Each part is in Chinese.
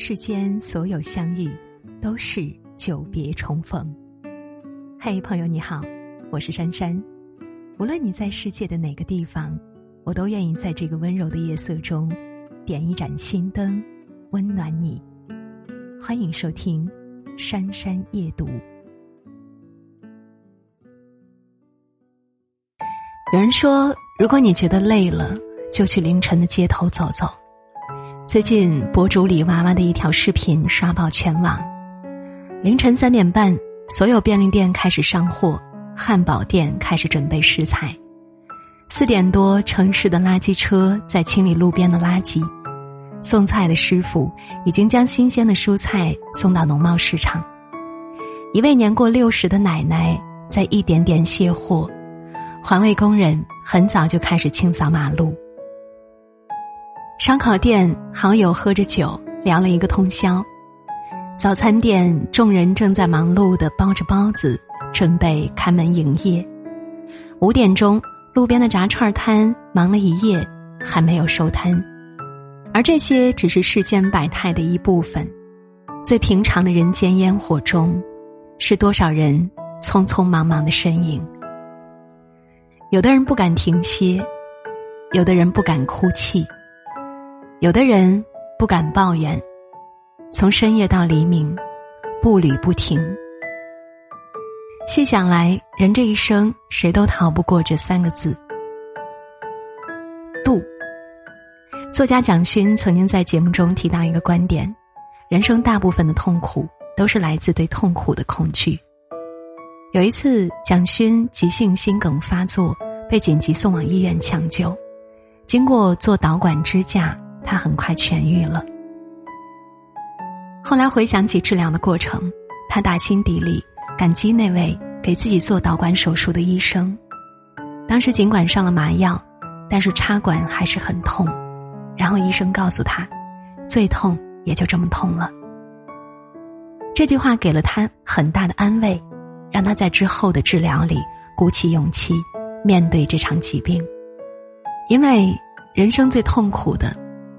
世间所有相遇，都是久别重逢。嘿，朋友你好，我是珊珊。无论你在世界的哪个地方，我都愿意在这个温柔的夜色中，点一盏心灯，温暖你。欢迎收听《珊珊夜读》。有人说，如果你觉得累了，就去凌晨的街头走走。最近，博主李娃娃的一条视频刷爆全网。凌晨三点半，所有便利店开始上货，汉堡店开始准备食材。四点多，城市的垃圾车在清理路边的垃圾，送菜的师傅已经将新鲜的蔬菜送到农贸市场。一位年过六十的奶奶在一点点卸货。环卫工人很早就开始清扫马路。烧烤店好友喝着酒聊了一个通宵。早餐店众人正在忙碌的包着包子，准备开门营业。五点钟，路边的炸串摊忙了一夜，还没有收摊。而这些只是世间百态的一部分。最平常的人间烟火中，是多少人匆匆忙忙的身影。有的人不敢停歇，有的人不敢哭泣，有的人不敢抱怨，从深夜到黎明，步履不停。细想来，人这一生，谁都逃不过这三个字：度。作家蒋勋曾经在节目中提到一个观点：人生大部分的痛苦，都是来自对痛苦的恐惧。有一次，蒋勋急性心梗发作，被紧急送往医院抢救。经过做导管支架，他很快痊愈了。后来回想起治疗的过程，他打心底里感激那位给自己做导管手术的医生。当时尽管上了麻药，但是插管还是很痛。然后医生告诉他，最痛也就这么痛了。这句话给了他很大的安慰。让他在之后的治疗里鼓起勇气面对这场疾病，因为人生最痛苦的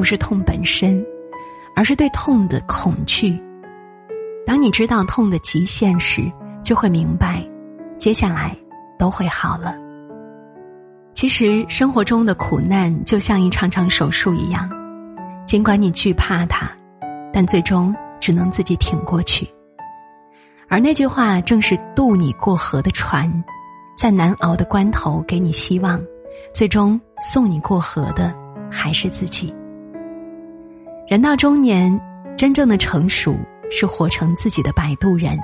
不是痛本身，而是对痛的恐惧。当你知道痛的极限时，就会明白，接下来都会好了。其实生活中的苦难就像一场场手术一样，尽管你惧怕它，但最终只能自己挺过去。而那句话正是渡你过河的船，在难熬的关头给你希望，最终送你过河的还是自己。人到中年，真正的成熟是活成自己的摆渡人，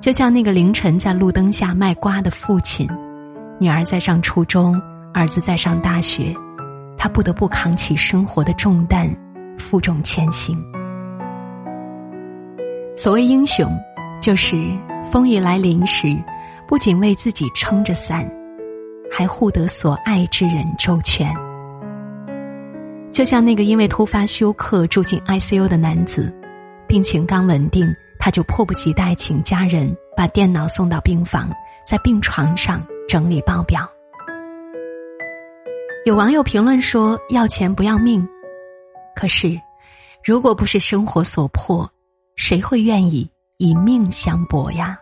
就像那个凌晨在路灯下卖瓜的父亲，女儿在上初中，儿子在上大学，他不得不扛起生活的重担，负重前行。所谓英雄。就是风雨来临时，不仅为自己撑着伞，还护得所爱之人周全。就像那个因为突发休克住进 ICU 的男子，病情刚稳定，他就迫不及待请家人把电脑送到病房，在病床上整理报表。有网友评论说：“要钱不要命。”可是，如果不是生活所迫，谁会愿意？以命相搏呀，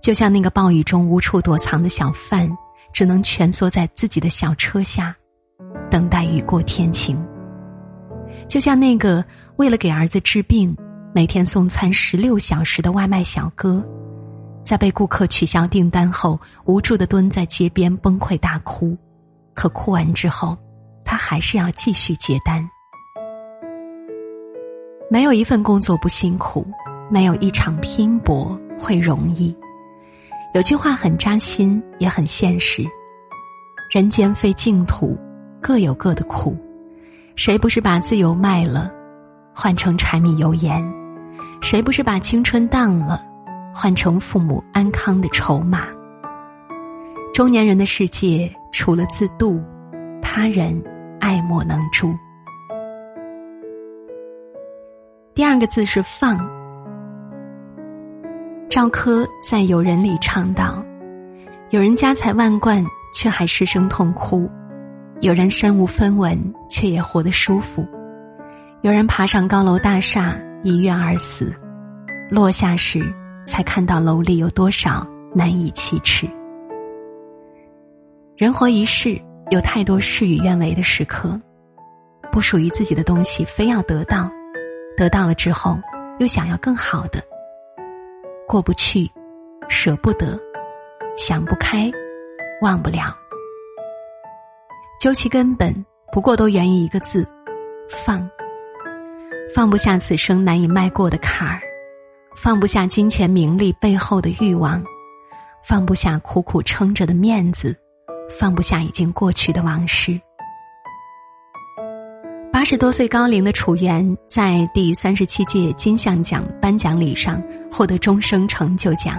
就像那个暴雨中无处躲藏的小贩，只能蜷缩在自己的小车下，等待雨过天晴；就像那个为了给儿子治病，每天送餐十六小时的外卖小哥，在被顾客取消订单后，无助的蹲在街边崩溃大哭，可哭完之后，他还是要继续接单。没有一份工作不辛苦。没有一场拼搏会容易。有句话很扎心，也很现实：人间非净土，各有各的苦。谁不是把自由卖了，换成柴米油盐？谁不是把青春当了，换成父母安康的筹码？中年人的世界，除了自渡，他人爱莫能助。第二个字是放。赵柯在《友人》里唱道：“有人家财万贯，却还失声痛哭；有人身无分文，却也活得舒服；有人爬上高楼大厦一跃而死，落下时才看到楼里有多少难以启齿。人活一世，有太多事与愿违的时刻，不属于自己的东西非要得到，得到了之后又想要更好的，过不去，舍不得，想不开，忘不了。究其根本，不过都源于一个字：放。放不下此生难以迈过的坎儿，放不下金钱名利背后的欲望，放不下苦苦撑着的面子，放不下已经过去的往事。八十多岁高龄的楚原在第三十七届金像奖颁奖礼上获得终生成就奖，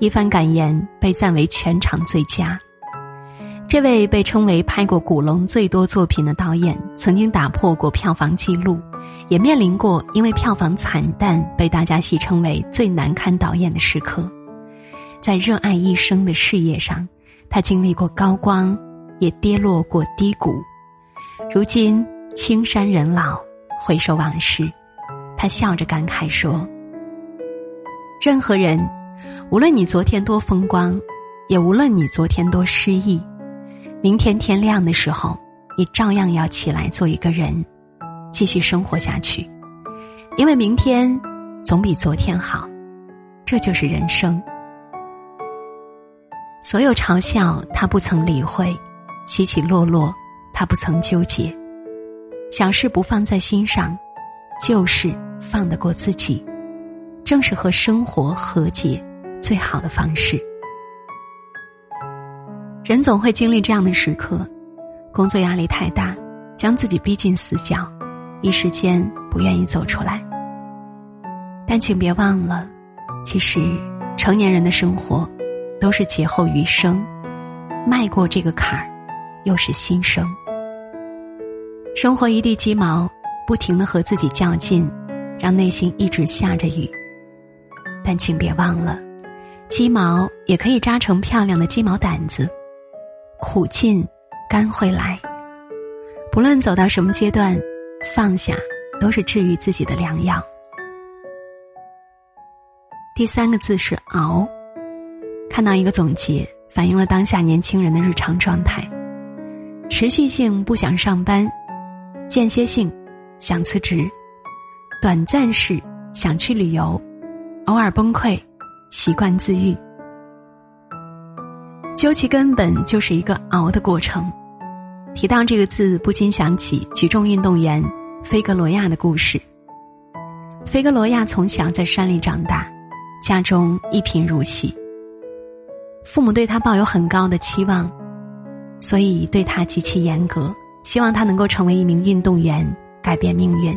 一番感言被赞为全场最佳。这位被称为拍过古龙最多作品的导演，曾经打破过票房纪录。也面临过因为票房惨淡被大家戏称为最难堪导演的时刻，在热爱一生的事业上，他经历过高光，也跌落过低谷。如今青山人老，回首往事，他笑着感慨说：“任何人，无论你昨天多风光，也无论你昨天多失意，明天天亮的时候，你照样要起来做一个人。”继续生活下去，因为明天总比昨天好，这就是人生。所有嘲笑他不曾理会，起起落落他不曾纠结，小事不放在心上，旧事放得过自己，正是和生活和解最好的方式。人总会经历这样的时刻，工作压力太大，将自己逼进死角。一时间不愿意走出来，但请别忘了，其实成年人的生活都是劫后余生，迈过这个坎儿，又是新生。生活一地鸡毛，不停的和自己较劲，让内心一直下着雨。但请别忘了，鸡毛也可以扎成漂亮的鸡毛掸子，苦尽甘会来。不论走到什么阶段。放下，都是治愈自己的良药。第三个字是熬。看到一个总结，反映了当下年轻人的日常状态：持续性不想上班，间歇性想辞职，短暂式想去旅游，偶尔崩溃，习惯自愈。究其根本，就是一个熬的过程。提到这个字，不禁想起举重运动员菲格罗亚的故事。菲格罗亚从小在山里长大，家中一贫如洗，父母对他抱有很高的期望，所以对他极其严格，希望他能够成为一名运动员，改变命运。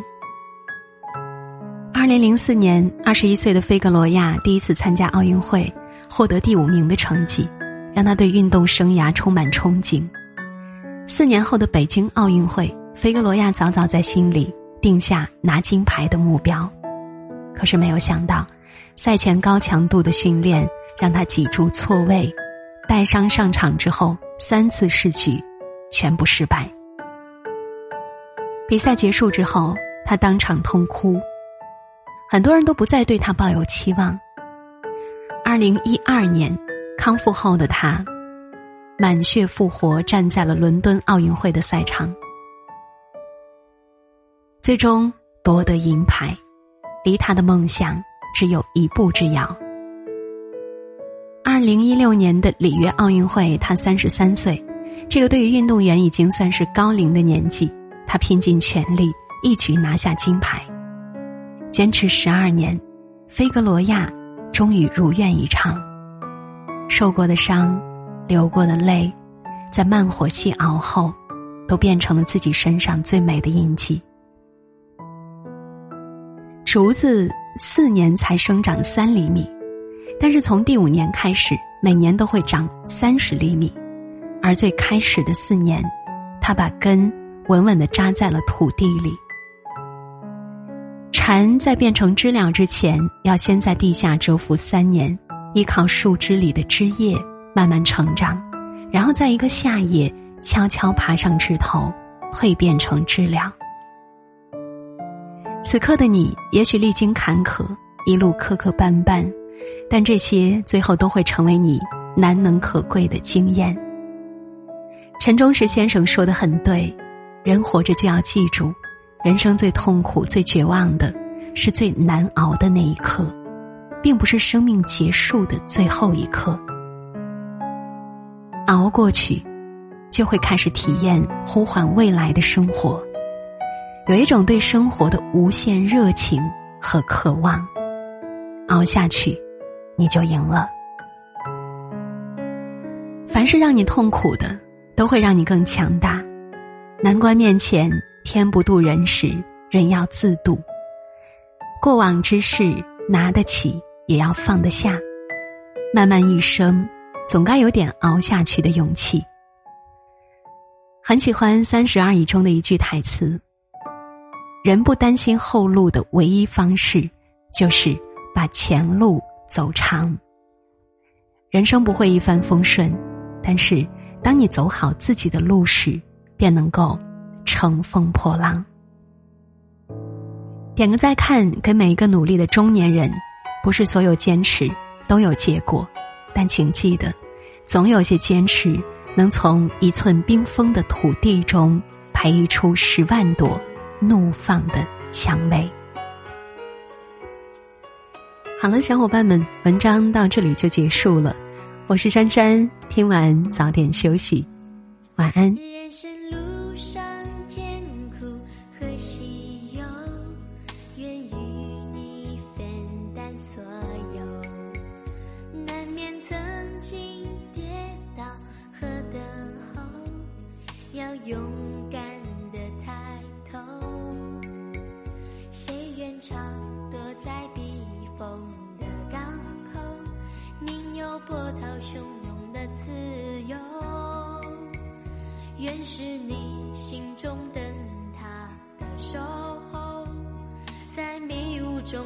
二零零四年，二十一岁的菲格罗亚第一次参加奥运会，获得第五名的成绩，让他对运动生涯充满憧憬。四年后的北京奥运会，菲格罗亚早早在心里定下拿金牌的目标，可是没有想到，赛前高强度的训练让他脊柱错位，带伤上场之后三次试举，全部失败。比赛结束之后，他当场痛哭，很多人都不再对他抱有期望。二零一二年，康复后的他。满血复活，站在了伦敦奥运会的赛场，最终夺得银牌，离他的梦想只有一步之遥。二零一六年的里约奥运会，他三十三岁，这个对于运动员已经算是高龄的年纪，他拼尽全力，一举拿下金牌。坚持十二年，菲格罗亚终于如愿以偿，受过的伤。流过的泪，在慢火细熬后，都变成了自己身上最美的印记。竹子四年才生长三厘米，但是从第五年开始，每年都会长三十厘米。而最开始的四年，它把根稳稳的扎在了土地里。蝉在变成知了之前，要先在地下蛰伏三年，依靠树枝里的枝叶。慢慢成长，然后在一个夏夜悄悄爬上枝头，蜕变成知了。此刻的你，也许历经坎坷，一路磕磕绊绊，但这些最后都会成为你难能可贵的经验。陈忠实先生说的很对，人活着就要记住，人生最痛苦、最绝望的，是最难熬的那一刻，并不是生命结束的最后一刻。熬过去，就会开始体验呼唤未来的生活。有一种对生活的无限热情和渴望，熬下去，你就赢了。凡是让你痛苦的，都会让你更强大。难关面前，天不渡人时，人要自渡。过往之事，拿得起，也要放得下。漫漫一生。总该有点熬下去的勇气。很喜欢《三十而已》中的一句台词：“人不担心后路的唯一方式，就是把前路走长。”人生不会一帆风顺，但是当你走好自己的路时，便能够乘风破浪。点个再看，给每一个努力的中年人，不是所有坚持都有结果。但请记得，总有些坚持能从一寸冰封的土地中培育出十万朵怒放的蔷薇。好了，小伙伴们，文章到这里就结束了。我是珊珊，听完早点休息，晚安。勇敢的抬头。谁愿常躲在避风的港口？宁有波涛汹涌的自由？愿是你心中灯塔的守候。在迷雾中